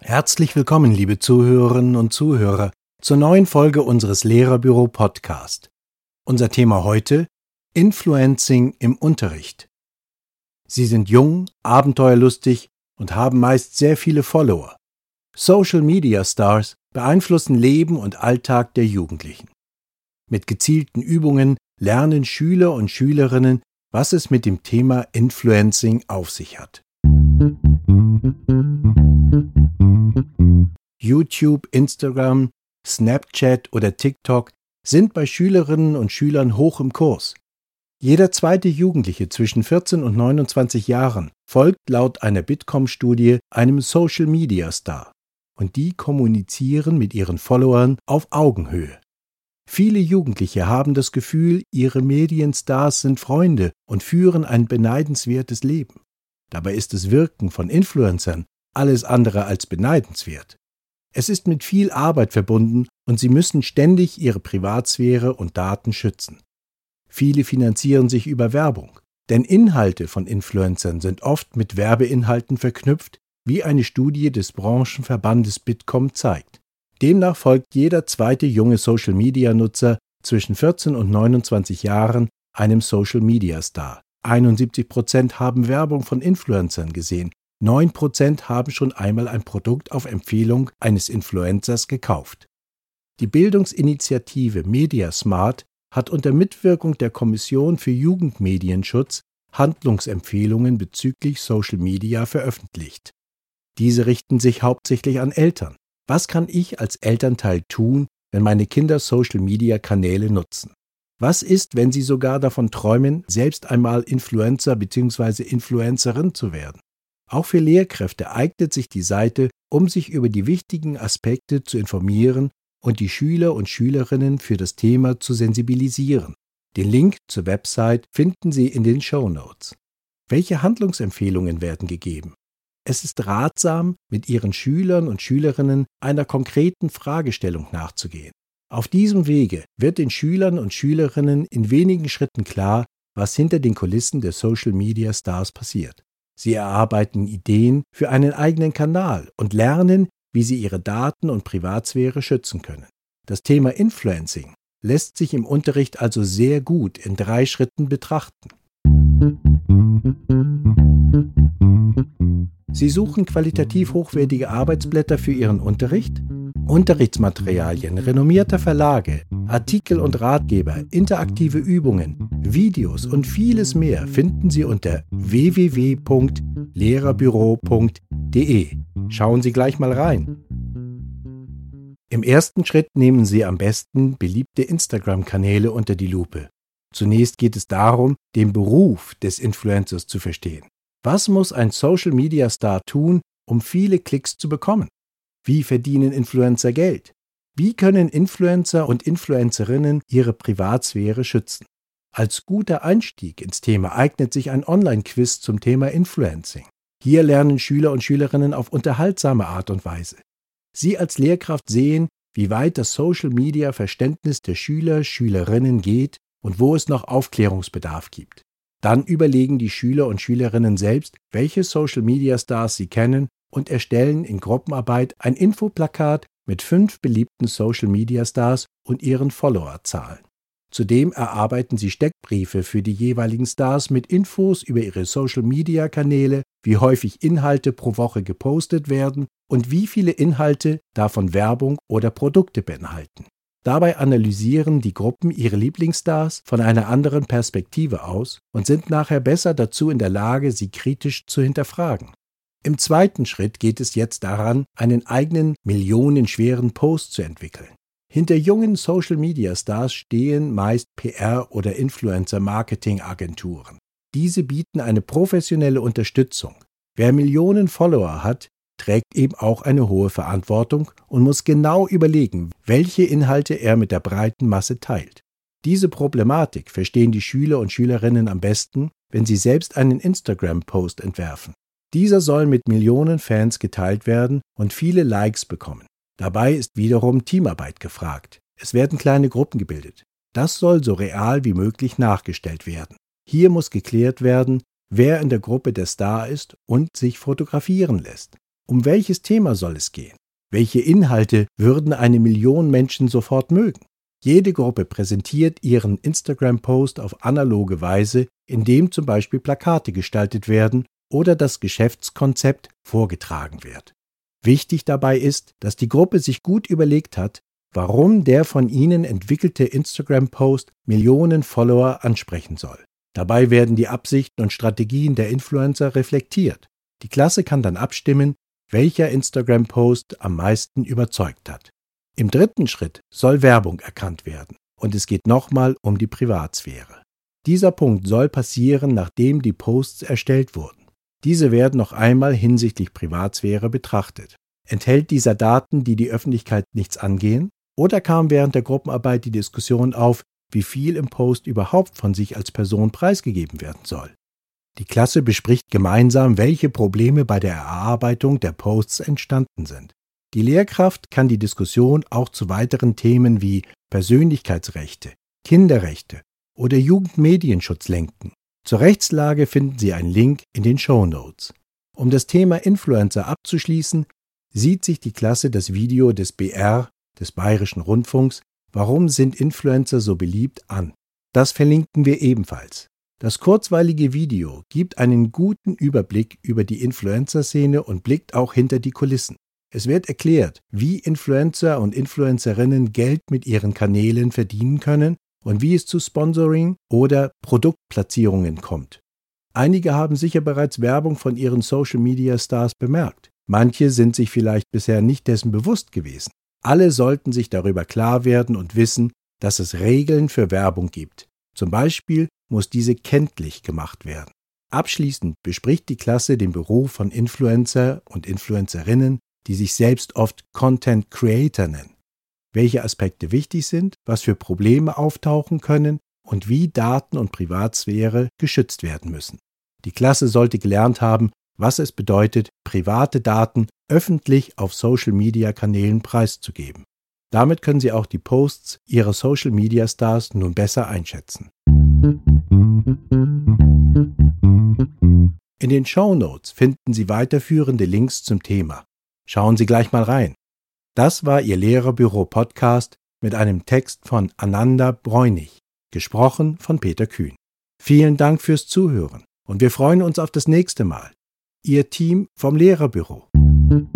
Herzlich willkommen, liebe Zuhörerinnen und Zuhörer, zur neuen Folge unseres Lehrerbüro Podcast. Unser Thema heute Influencing im Unterricht. Sie sind jung, abenteuerlustig und haben meist sehr viele Follower. Social Media Stars beeinflussen Leben und Alltag der Jugendlichen. Mit gezielten Übungen lernen Schüler und Schülerinnen, was es mit dem Thema Influencing auf sich hat. YouTube, Instagram, Snapchat oder TikTok sind bei Schülerinnen und Schülern hoch im Kurs. Jeder zweite Jugendliche zwischen 14 und 29 Jahren folgt laut einer Bitkom-Studie einem Social-Media-Star und die kommunizieren mit ihren Followern auf Augenhöhe. Viele Jugendliche haben das Gefühl, ihre Medienstars sind Freunde und führen ein beneidenswertes Leben. Dabei ist das Wirken von Influencern alles andere als beneidenswert. Es ist mit viel Arbeit verbunden und sie müssen ständig ihre Privatsphäre und Daten schützen. Viele finanzieren sich über Werbung, denn Inhalte von Influencern sind oft mit Werbeinhalten verknüpft, wie eine Studie des Branchenverbandes Bitkom zeigt. Demnach folgt jeder zweite junge Social-Media-Nutzer zwischen 14 und 29 Jahren einem Social-Media-Star. 71 Prozent haben Werbung von Influencern gesehen, 9 Prozent haben schon einmal ein Produkt auf Empfehlung eines Influencers gekauft. Die Bildungsinitiative Mediasmart hat unter Mitwirkung der Kommission für Jugendmedienschutz Handlungsempfehlungen bezüglich Social Media veröffentlicht. Diese richten sich hauptsächlich an Eltern. Was kann ich als Elternteil tun, wenn meine Kinder Social-Media-Kanäle nutzen? Was ist, wenn sie sogar davon träumen, selbst einmal Influencer bzw. Influencerin zu werden? Auch für Lehrkräfte eignet sich die Seite, um sich über die wichtigen Aspekte zu informieren und die Schüler und Schülerinnen für das Thema zu sensibilisieren. Den Link zur Website finden Sie in den Show Notes. Welche Handlungsempfehlungen werden gegeben? Es ist ratsam, mit Ihren Schülern und Schülerinnen einer konkreten Fragestellung nachzugehen. Auf diesem Wege wird den Schülern und Schülerinnen in wenigen Schritten klar, was hinter den Kulissen der Social Media Stars passiert. Sie erarbeiten Ideen für einen eigenen Kanal und lernen, wie sie ihre Daten und Privatsphäre schützen können. Das Thema Influencing lässt sich im Unterricht also sehr gut in drei Schritten betrachten. Sie suchen qualitativ hochwertige Arbeitsblätter für Ihren Unterricht, Unterrichtsmaterialien renommierter Verlage, Artikel und Ratgeber, interaktive Übungen, Videos und vieles mehr finden Sie unter www.lehrerbüro.de. Schauen Sie gleich mal rein. Im ersten Schritt nehmen Sie am besten beliebte Instagram-Kanäle unter die Lupe. Zunächst geht es darum, den Beruf des Influencers zu verstehen. Was muss ein Social-Media-Star tun, um viele Klicks zu bekommen? Wie verdienen Influencer Geld? Wie können Influencer und Influencerinnen ihre Privatsphäre schützen? Als guter Einstieg ins Thema eignet sich ein Online-Quiz zum Thema Influencing. Hier lernen Schüler und Schülerinnen auf unterhaltsame Art und Weise. Sie als Lehrkraft sehen, wie weit das Social-Media-Verständnis der Schüler, Schülerinnen geht und wo es noch Aufklärungsbedarf gibt. Dann überlegen die Schüler und Schülerinnen selbst, welche Social-Media-Stars sie kennen und erstellen in Gruppenarbeit ein Infoplakat mit fünf beliebten Social-Media-Stars und ihren Followerzahlen. Zudem erarbeiten sie Steckbriefe für die jeweiligen Stars mit Infos über ihre Social-Media-Kanäle, wie häufig Inhalte pro Woche gepostet werden und wie viele Inhalte davon Werbung oder Produkte beinhalten. Dabei analysieren die Gruppen ihre Lieblingsstars von einer anderen Perspektive aus und sind nachher besser dazu in der Lage, sie kritisch zu hinterfragen. Im zweiten Schritt geht es jetzt daran, einen eigenen millionenschweren Post zu entwickeln. Hinter jungen Social-Media-Stars stehen meist PR- oder Influencer-Marketing-Agenturen. Diese bieten eine professionelle Unterstützung. Wer Millionen Follower hat, trägt eben auch eine hohe Verantwortung und muss genau überlegen, welche Inhalte er mit der breiten Masse teilt. Diese Problematik verstehen die Schüler und Schülerinnen am besten, wenn sie selbst einen Instagram-Post entwerfen. Dieser soll mit Millionen Fans geteilt werden und viele Likes bekommen. Dabei ist wiederum Teamarbeit gefragt. Es werden kleine Gruppen gebildet. Das soll so real wie möglich nachgestellt werden. Hier muss geklärt werden, wer in der Gruppe der Star ist und sich fotografieren lässt. Um welches Thema soll es gehen? Welche Inhalte würden eine Million Menschen sofort mögen? Jede Gruppe präsentiert ihren Instagram-Post auf analoge Weise, indem zum Beispiel Plakate gestaltet werden oder das Geschäftskonzept vorgetragen wird. Wichtig dabei ist, dass die Gruppe sich gut überlegt hat, warum der von ihnen entwickelte Instagram-Post Millionen Follower ansprechen soll. Dabei werden die Absichten und Strategien der Influencer reflektiert. Die Klasse kann dann abstimmen, welcher Instagram-Post am meisten überzeugt hat. Im dritten Schritt soll Werbung erkannt werden und es geht nochmal um die Privatsphäre. Dieser Punkt soll passieren, nachdem die Posts erstellt wurden. Diese werden noch einmal hinsichtlich Privatsphäre betrachtet. Enthält dieser Daten, die die Öffentlichkeit nichts angehen? Oder kam während der Gruppenarbeit die Diskussion auf, wie viel im Post überhaupt von sich als Person preisgegeben werden soll? Die Klasse bespricht gemeinsam, welche Probleme bei der Erarbeitung der Posts entstanden sind. Die Lehrkraft kann die Diskussion auch zu weiteren Themen wie Persönlichkeitsrechte, Kinderrechte oder Jugendmedienschutz lenken. Zur Rechtslage finden Sie einen Link in den Show Notes. Um das Thema Influencer abzuschließen, sieht sich die Klasse das Video des BR, des Bayerischen Rundfunks, Warum sind Influencer so beliebt an? Das verlinken wir ebenfalls. Das kurzweilige Video gibt einen guten Überblick über die Influencer-Szene und blickt auch hinter die Kulissen. Es wird erklärt, wie Influencer und Influencerinnen Geld mit ihren Kanälen verdienen können und wie es zu Sponsoring oder Produktplatzierungen kommt. Einige haben sicher bereits Werbung von ihren Social Media Stars bemerkt. Manche sind sich vielleicht bisher nicht dessen bewusst gewesen. Alle sollten sich darüber klar werden und wissen, dass es Regeln für Werbung gibt. Zum Beispiel muss diese kenntlich gemacht werden. Abschließend bespricht die Klasse den Beruf von Influencer und Influencerinnen, die sich selbst oft Content Creator nennen welche Aspekte wichtig sind, was für Probleme auftauchen können und wie Daten und Privatsphäre geschützt werden müssen. Die Klasse sollte gelernt haben, was es bedeutet, private Daten öffentlich auf Social-Media-Kanälen preiszugeben. Damit können Sie auch die Posts Ihrer Social-Media-Stars nun besser einschätzen. In den Show Notes finden Sie weiterführende Links zum Thema. Schauen Sie gleich mal rein. Das war Ihr Lehrerbüro-Podcast mit einem Text von Ananda Bräunig, gesprochen von Peter Kühn. Vielen Dank fürs Zuhören und wir freuen uns auf das nächste Mal. Ihr Team vom Lehrerbüro. Musik